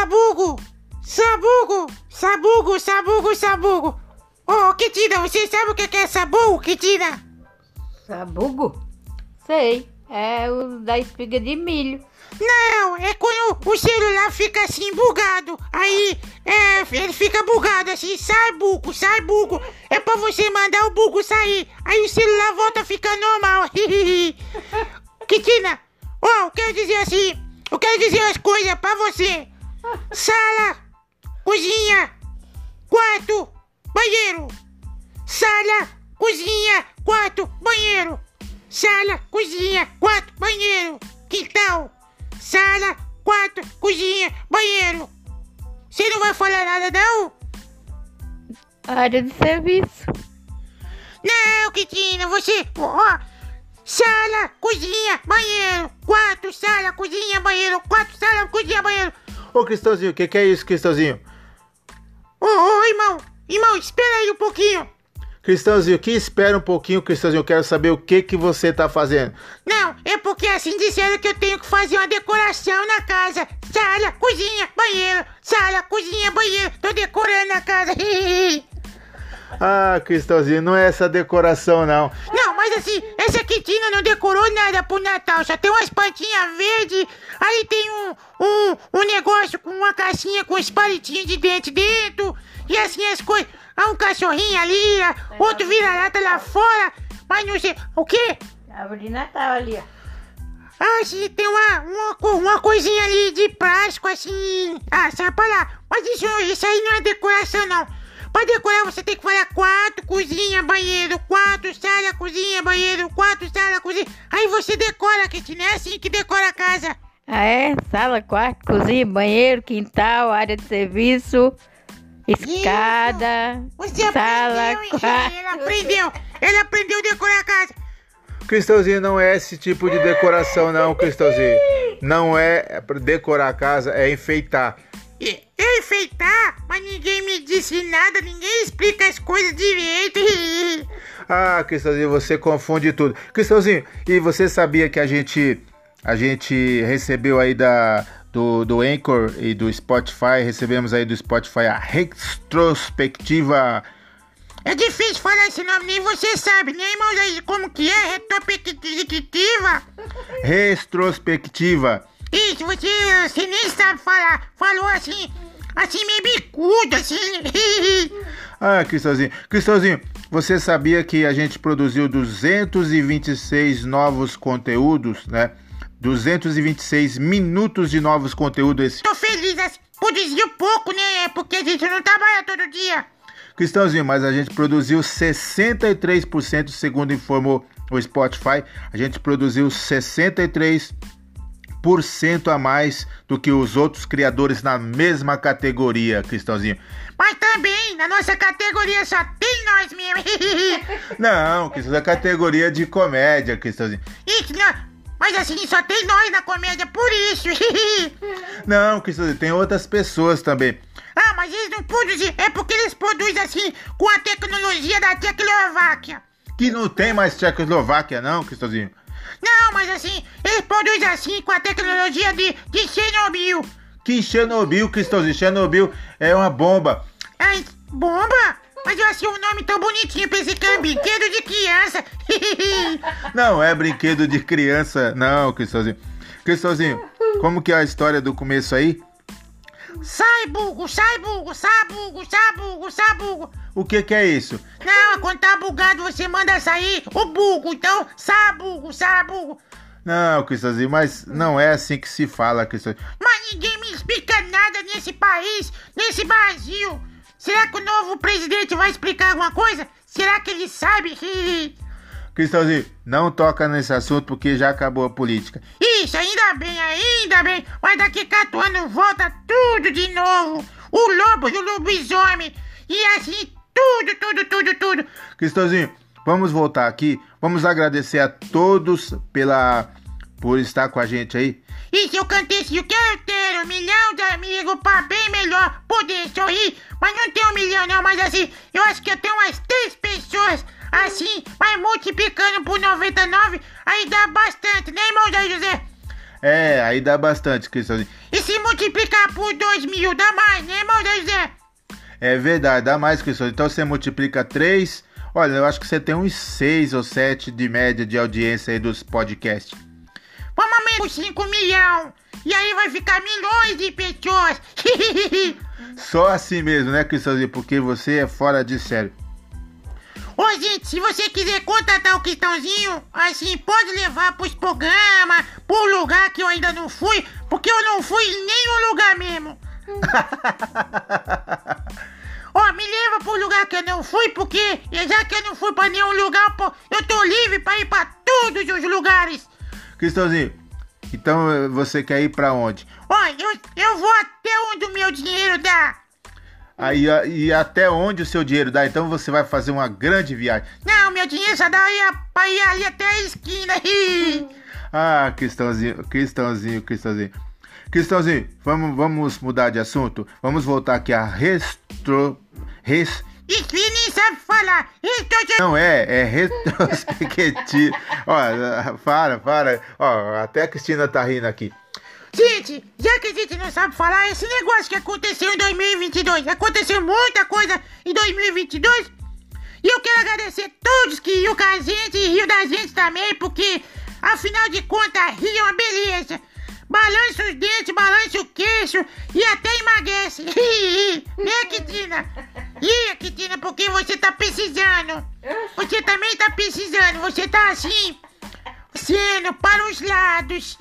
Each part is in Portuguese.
Sabugo! Sabugo! Sabugo, sabugo, sabugo! Ô, oh, Kitina, você sabe o que é sabugo, Kitina? Sabugo? Sei, é o da espiga de milho. Não, é quando o celular fica assim bugado. Aí é, ele fica bugado assim, sai bugo, sai bugo. É pra você mandar o bugo sair. Aí o celular volta a ficar normal. Kitina, ó, oh, eu quero dizer assim, eu quero dizer as coisas pra você. Sala, cozinha, quarto, banheiro. Sala, cozinha, quarto, banheiro. Sala, cozinha, quarto, banheiro. Quintal sala, quarto, cozinha, banheiro. Você não vai falar nada, não? Área de serviço. Não, Kitina, você. Ó, sala, cozinha, banheiro. Quarto, sala, cozinha, banheiro. Quarto, sala, cozinha, banheiro. Ô, Cristãozinho, o que, que é isso, Cristãozinho? Ô, ô, irmão, irmão, espera aí um pouquinho. Cristãozinho, que espera um pouquinho, Cristãozinho. Eu quero saber o que que você tá fazendo. Não, é porque assim disseram que eu tenho que fazer uma decoração na casa. Sala, cozinha, banheiro. Sala, cozinha, banheiro. Tô decorando a casa. ah, Cristãozinho, não é essa decoração, não. Não, assim, essa quitina não decorou nada pro Natal. Só tem umas plantinhas verdes. Aí tem um, um, um negócio com uma caixinha com os palitinhos de dente dentro. E assim as coisas. Há um cachorrinho ali, outro vira-lata lá fora, mas não sei. O quê? Árvore de Natal ali, ó. Ah, sim, tem uma, uma, uma coisinha ali de plástico, assim. Ah, sai pra lá. Mas isso, isso aí não é decoração, não. Pra decorar você tem que falar quarto, cozinha, banheiro, quarto, sala, cozinha, banheiro, quarto, sala, cozinha. Aí você decora, que não é assim que decora a casa. Ah, é? Sala, quarto, cozinha, banheiro, quintal, área de serviço, escada, Você sala, aprendeu, quarto. Ele aprendeu. Ele aprendeu a decorar a casa. Cristãozinho, não é esse tipo de decoração, não, Cristãozinho. Não é pra decorar a casa, é enfeitar. E- Enfeitar? Mas ninguém me disse nada, ninguém explica as coisas direito. Ah, Cristãozinho, você confunde tudo. Cristãozinho, e você sabia que a gente a gente recebeu aí da do, do Anchor e do Spotify, recebemos aí do Spotify a retrospectiva É difícil falar esse nome, nem você sabe, né, irmãos? Aí, como que é? Retrospectiva? retrospectiva. Isso, você, você nem sabe falar. Falou assim, assim meio bicudo, assim. Ah, Cristãozinho. Cristãozinho, você sabia que a gente produziu 226 novos conteúdos, né? 226 minutos de novos conteúdos esse. Tô feliz, assim, produziu pouco, né? Porque a gente não trabalha todo dia. Cristãozinho, mas a gente produziu 63%, segundo informou o Spotify. A gente produziu 63% a mais do que os outros criadores na mesma categoria, Cristãozinho. Mas também, na nossa categoria só tem nós mesmo. Não, Cristãozinho, é categoria de comédia, Cristãozinho. Isso, não. Mas assim, só tem nós na comédia, por isso. Não, Cristãozinho, tem outras pessoas também. ah, mas eles não produzem, é porque eles produzem assim, com a tecnologia da Tecnováquia. Que não tem mais Tchecoslováquia, não, Cristãozinho. Não, mas assim, eles produzem assim com a tecnologia de, de Chernobyl. Que Chernobyl, Cristãozinho. Chernobyl é uma bomba. Ai, bomba? Mas eu achei o nome tão bonitinho, pensei que era um brinquedo de criança. Não é brinquedo de criança, não, Cristãozinho. Cristãozinho, como que é a história do começo aí? Sai, bugo, sai, bugo, sai, bugo, sai, bugo, sai, bugo. O que que é isso? Não, quando tá bugado você manda sair o bugo, então sai, bugo, sai, bugo. Não, Cristãozinho, mas não é assim que se fala, Cristãozinho. Mas ninguém me explica nada nesse país, nesse Brasil. Será que o novo presidente vai explicar alguma coisa? Será que ele sabe? Cristãozinho, não toca nesse assunto porque já acabou a política. Isso, ainda bem, ainda bem. Mas daqui quatro anos volta tudo de novo. O lobo e o lobisomem. E assim, tudo, tudo, tudo, tudo. Cristãozinho, vamos voltar aqui. Vamos agradecer a todos pela por estar com a gente aí. E se eu cantei assim, eu quero ter um milhão de amigos pra bem melhor poder sorrir. Mas não tenho um milhão não, mas assim, eu acho que eu tenho umas três pessoas assim, mas multiplicando por 99, aí dá bastante, né, irmão José? É, aí dá bastante, Cristãozinho. E se multiplicar por 2 mil, dá mais, né, irmão José? É verdade, dá mais, Cristãozinho. Então você multiplica 3. Olha, eu acho que você tem uns 6 ou 7 de média de audiência aí dos podcasts. Vamos aumentar por 5 milhões. E aí vai ficar milhões de pessoas. Só assim mesmo, né, Cristãozinho? Porque você é fora de sério. Ô, gente, se você quiser contratar o Cristãozinho, assim, pode levar pros programas, pro lugar que eu ainda não fui, porque eu não fui em nenhum lugar mesmo. Ó, me leva pro lugar que eu não fui, porque já que eu não fui pra nenhum lugar, pô, eu tô livre pra ir pra todos os lugares. Cristãozinho, então eh, você quer ir pra onde? Ó, eu, eu vou até onde o meu dinheiro dá. Aí, e até onde o seu dinheiro dá? Então você vai fazer uma grande viagem. Não, meu dinheiro só dá pra ir ali até a esquina. Ah, Cristãozinho, Cristãozinho, Cristãozinho. Cristãozinho, vamos, vamos mudar de assunto? Vamos voltar aqui a restro... Res... E nem sabe falar. Não é, é retrospectiva. Ó, para, para. Ó, até a Cristina tá rindo aqui. Gente, já que a gente não sabe falar, esse negócio que aconteceu em 2022, aconteceu muita coisa em 2022. E eu quero agradecer todos que riam com a gente e riam da gente também, porque afinal de contas, rir é uma beleza. Balança os dentes, balança o queixo e até emagrece. né, Kitina? Ria, Kitina, porque você tá precisando. Você também tá precisando, você tá assim, sendo para os lados.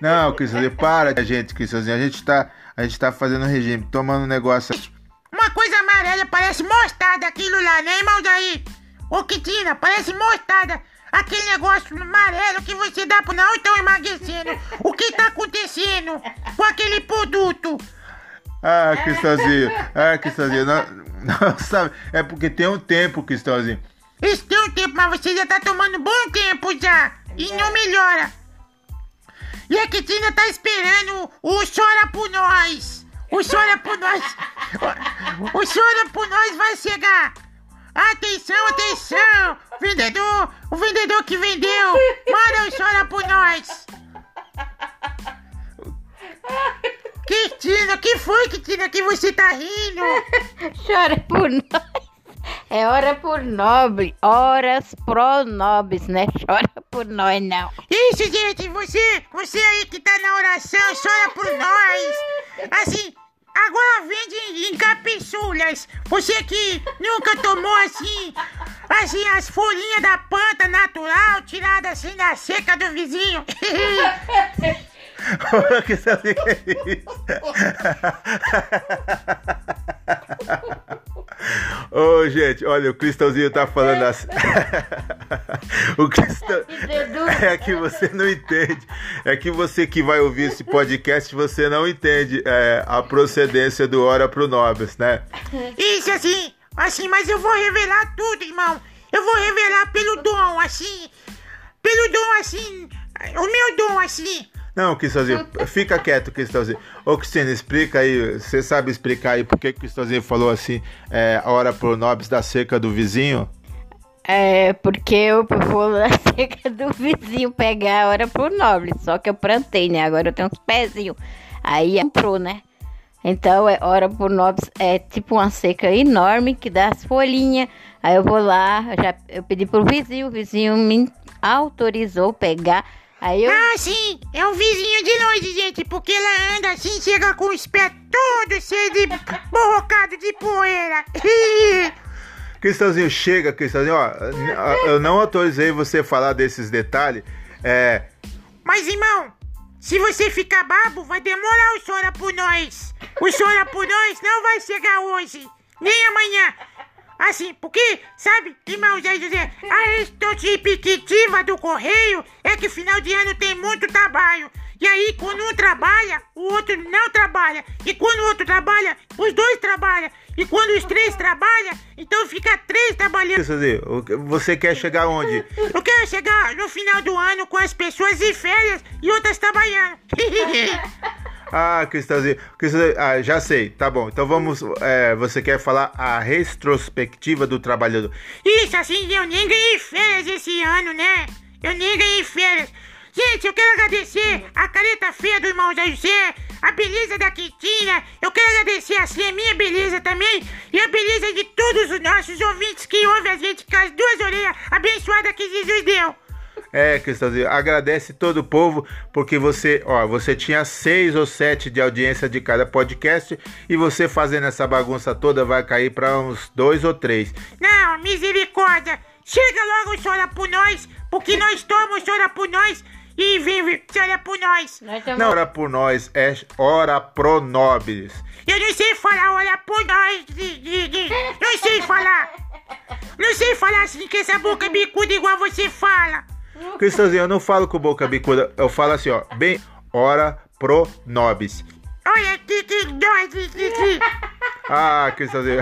Não, Cristãozinho, para, gente, Cristãozinho. A gente tá, a gente tá fazendo regime, tomando um negócio. Uma coisa amarela parece mostarda aquilo lá, né, irmão daí? Ô, Kitina, parece mostarda. Aquele negócio amarelo que você dá pro não estão emagrecendo. O que tá acontecendo com aquele produto? Ah, Cristãozinho, ah, Cristãozinho, não, não sabe. É porque tem um tempo, Cristãozinho. Isso tem um tempo, mas você já tá tomando bom tempo já. E não melhora. E a Kitina tá esperando o Chora por Nós. O Chora por Nós. O Chora por Nós vai chegar. Atenção, atenção. Vendedor, o vendedor que vendeu. Manda o Chora por Nós. Cristina, que foi, Cristina, que você tá rindo? Chora por nós. É hora por nobre. Horas pro nobres, né? Chora por nós, não. Isso, gente, você, você aí que tá na oração, chora por nós. Assim, agora vende em, capsulas. Você que nunca tomou assim, assim, as folhinhas da planta natural, tirada assim da seca do vizinho. Que é isso? Ô, gente, olha, o Cristãozinho tá falando assim. o Cristão. É que você não entende. É que você que vai ouvir esse podcast, você não entende é, a procedência do Hora pro Nobres, né? Isso, assim, assim, mas eu vou revelar tudo, irmão. Eu vou revelar pelo dom, assim, pelo dom, assim, o meu dom, assim. Não, Cristãozinho, fica quieto, Cristãozinho. Ô, Cristina, explica aí, você sabe explicar aí por que o Cristãozinho falou assim, é, hora pro Nobres da cerca do vizinho? É, porque eu vou na seca do vizinho pegar a hora pro nobre. Só que eu plantei, né? Agora eu tenho uns pezinhos. Aí entrou, né? Então, é hora pro nobre é tipo uma seca enorme que dá as folhinhas. Aí eu vou lá, eu já eu pedi pro vizinho, o vizinho me autorizou pegar. Aí eu Ah, sim, é um vizinho de longe, gente, porque ela anda assim, chega com os pés todos cheios de borrocado de poeira. Cristãozinho, chega, Cristãozinho, ó, eu não autorizei você falar desses detalhes, é, Mas, irmão, se você ficar babo, vai demorar o Chora por Nós. O Chora por Nós não vai chegar hoje, nem amanhã. Assim, porque, sabe, irmão Zé José, a retrospectiva do Correio é que final de ano tem muito trabalho. E aí, quando um trabalha, o outro não trabalha. E quando o outro trabalha, os dois trabalham. E quando os três trabalham, então fica três trabalhando. Você quer chegar onde? Eu quero chegar no final do ano com as pessoas em férias e outras trabalhando. Ah, Cristãozinho, Cristãozinho, ah, já sei, tá bom, então vamos, é, você quer falar a retrospectiva do trabalhador. Isso, assim, eu nem ganhei férias esse ano, né? Eu nem ganhei férias. Gente, eu quero agradecer a careta feia do irmão José, a beleza da Quintina, eu quero agradecer assim a minha beleza também e a beleza de todos os nossos ouvintes que ouvem a gente com as duas orelhas abençoadas que Jesus deu. É, Cristãozinho, agradece todo o povo, porque você, ó, você tinha seis ou sete de audiência de cada podcast e você fazendo essa bagunça toda vai cair para uns dois ou três. Não, misericórdia, chega logo, chora por nós, porque nós tomamos chora por nós e vive chora por nós. Nós tamo- Não ora por nós, é ora pro nobres. Eu não sei falar, olha por nós, não sei falar. Não sei falar assim com essa boca bicuda igual você fala. Cristãozinho, eu não falo com boca bicuda, eu falo assim, ó, bem, ora pro nobis. Olha que que que. Ah, Cristãozinho.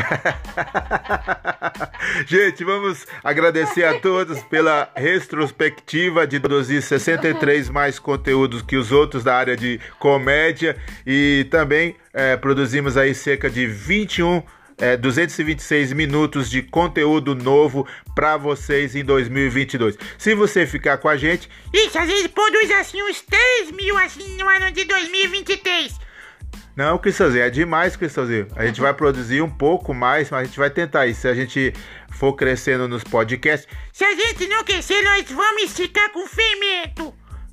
Gente, vamos agradecer a todos pela retrospectiva de produzir 63 mais conteúdos que os outros da área de comédia e também eh, produzimos aí cerca de 21 eh, 226 minutos de conteúdo novo para vocês em 2022. Se você ficar com a gente, Isso, a gente produz assim uns 3 mil assim no ano de 2023. Não, Cristãozinho, é demais, Cristãozinho. A gente vai produzir um pouco mais, mas a gente vai tentar isso. Se a gente for crescendo nos podcasts. Se a gente não crescer, nós vamos esticar com fermento.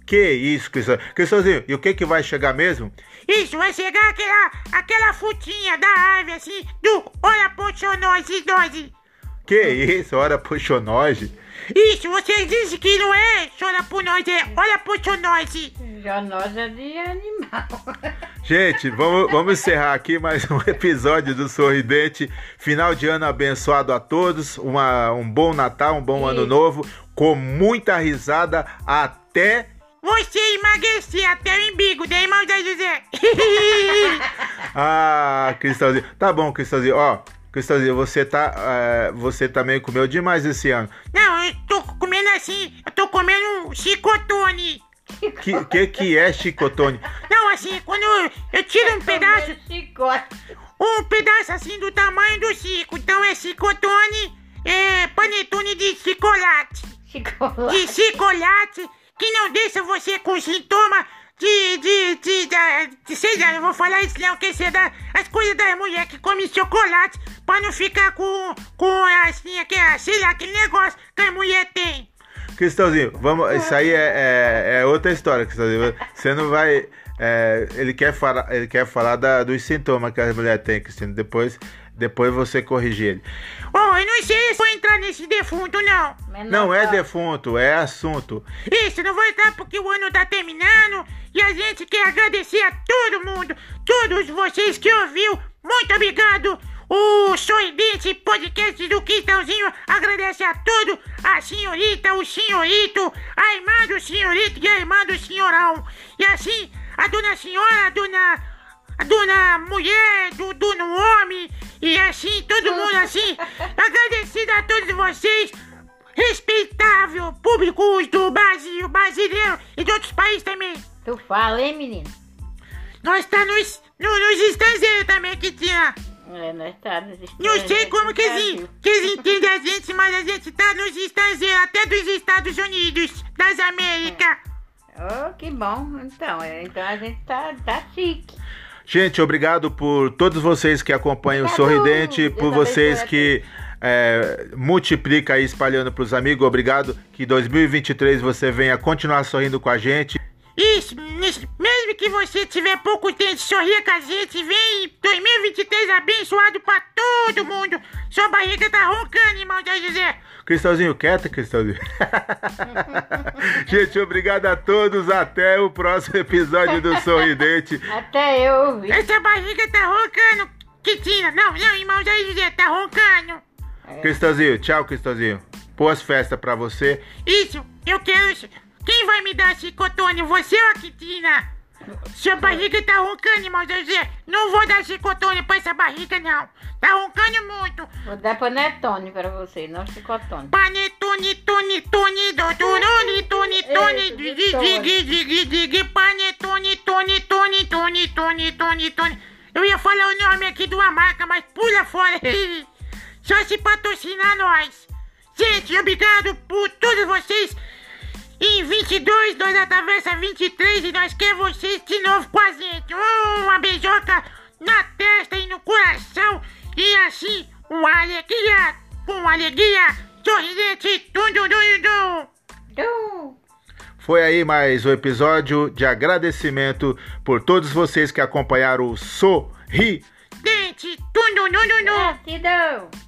Que isso, Cristãozinho? Cristãozinho, e o que que vai chegar mesmo? Isso, vai chegar aquela, aquela frutinha da árvore assim, do Olha Pochonose Dose. Que isso, ora puxonose. Isso, vocês dizem que não é Chora por nós, é Olha Pochonose. Já nós é de animal. Gente, vamos, vamos encerrar aqui mais um episódio do Sorridente. Final de ano abençoado a todos. Uma, um bom Natal, um bom Sim. ano novo. Com muita risada até. Você emagrecer até o umbigo, né, irmão da José? Ah, Cristãozinho. Tá bom, Cristãozinho. Ó, Cristãozinho, você tá. eh, você também comeu demais esse ano. não, eu tô comendo assim, eu tô comendo chicotone. Que que, que é chicotone? Não, assim, quando eu tiro um pedaço, Chicote. um pedaço assim do tamanho do cico, então é chicotone, é panetone de chocolate. Chicote. de chocolate que não deixa você com sintoma de, de, de, de, sei lá, eu vou falar isso não, que você dá as coisas das mulheres que comem chocolate pra não ficar com, com assim, aquele, sei lá, aquele negócio que a mulher tem. Cristãozinho, vamos. Isso aí é, é, é outra história, Cristãozinho. Você não vai. é, ele quer falar, ele quer falar da- dos sintomas que a mulher tem, Cristina. Depois, depois você corrige ele. Oh, eu não sei se vou entrar nesse defunto, não. Menor Não é tá. defunto, é assunto. Isso, não vou entrar porque o ano tá terminando e a gente quer agradecer a todo mundo, todos vocês que ouviu. Muito obrigado. O Sorridente Podcast do Quintãozinho agradece a todo a senhorita, o senhorito, a irmã do senhorito e a irmã do senhorão. E assim, a dona senhora, a dona, a dona mulher, do dono homem, e assim, todo mundo assim, agradecido a todos vocês respeitável públicos do Brasil, brasileiro e de outros países também. Tu fala, hein, menino? Nós tá nos, no, nos estrangeiros também, que tinha. É, nós tá nos Não sei como que eles, que eles entendem a gente, mas a gente tá nos estrangeiros, até dos Estados Unidos, das Américas. Oh, que bom. Então, é, então a gente tá, tá chique. Gente, obrigado por todos vocês que acompanham o Obrigado. Sorridente, Deus por vocês que é, multiplica aí espalhando para os amigos. Obrigado que 2023 você venha continuar sorrindo com a gente. Isso, nesse- mesmo que você tiver pouco tempo de sorrir com a gente, vem 2023 abençoado pra todo mundo. Sua barriga tá roncando, irmão da José. Cristãozinho, quieto, Cristãozinho. gente, obrigado a todos. Até o próximo episódio do Sorridente. Até eu ouvi. Essa barriga tá roncando, Kitina. Não, não, irmão da José, tá roncando. Cristãozinho, tchau, Cristãozinho. Boas festas pra você. Isso, eu quero isso. Quem vai me dar chicotone, você ou a Kitina? Sua barriga tá roncando, irmão José. Não vou dar chicotone pra essa barriga, não. Tá roncando muito. Vou dar panetone pra você, não chicotone. Panetone, tone, tone, doutorone, tone, tone, digi, digi, digi, digi, panetone, tone, tone, tone, tone, tone, tone. Eu ia falar o nome aqui de uma marca, mas pula fora. Só se patrocinar nós. Gente, obrigado por todos vocês. Em 20 22, nós atravessa 23 e nós quer vocês de novo com a gente. Uma beijoca na testa e no coração e assim uma alegria, com alegria, sorridente, tum. Du. Foi aí mais um episódio de agradecimento por todos vocês que acompanharam o Sorri. Dente, tum, tum. Gratidão.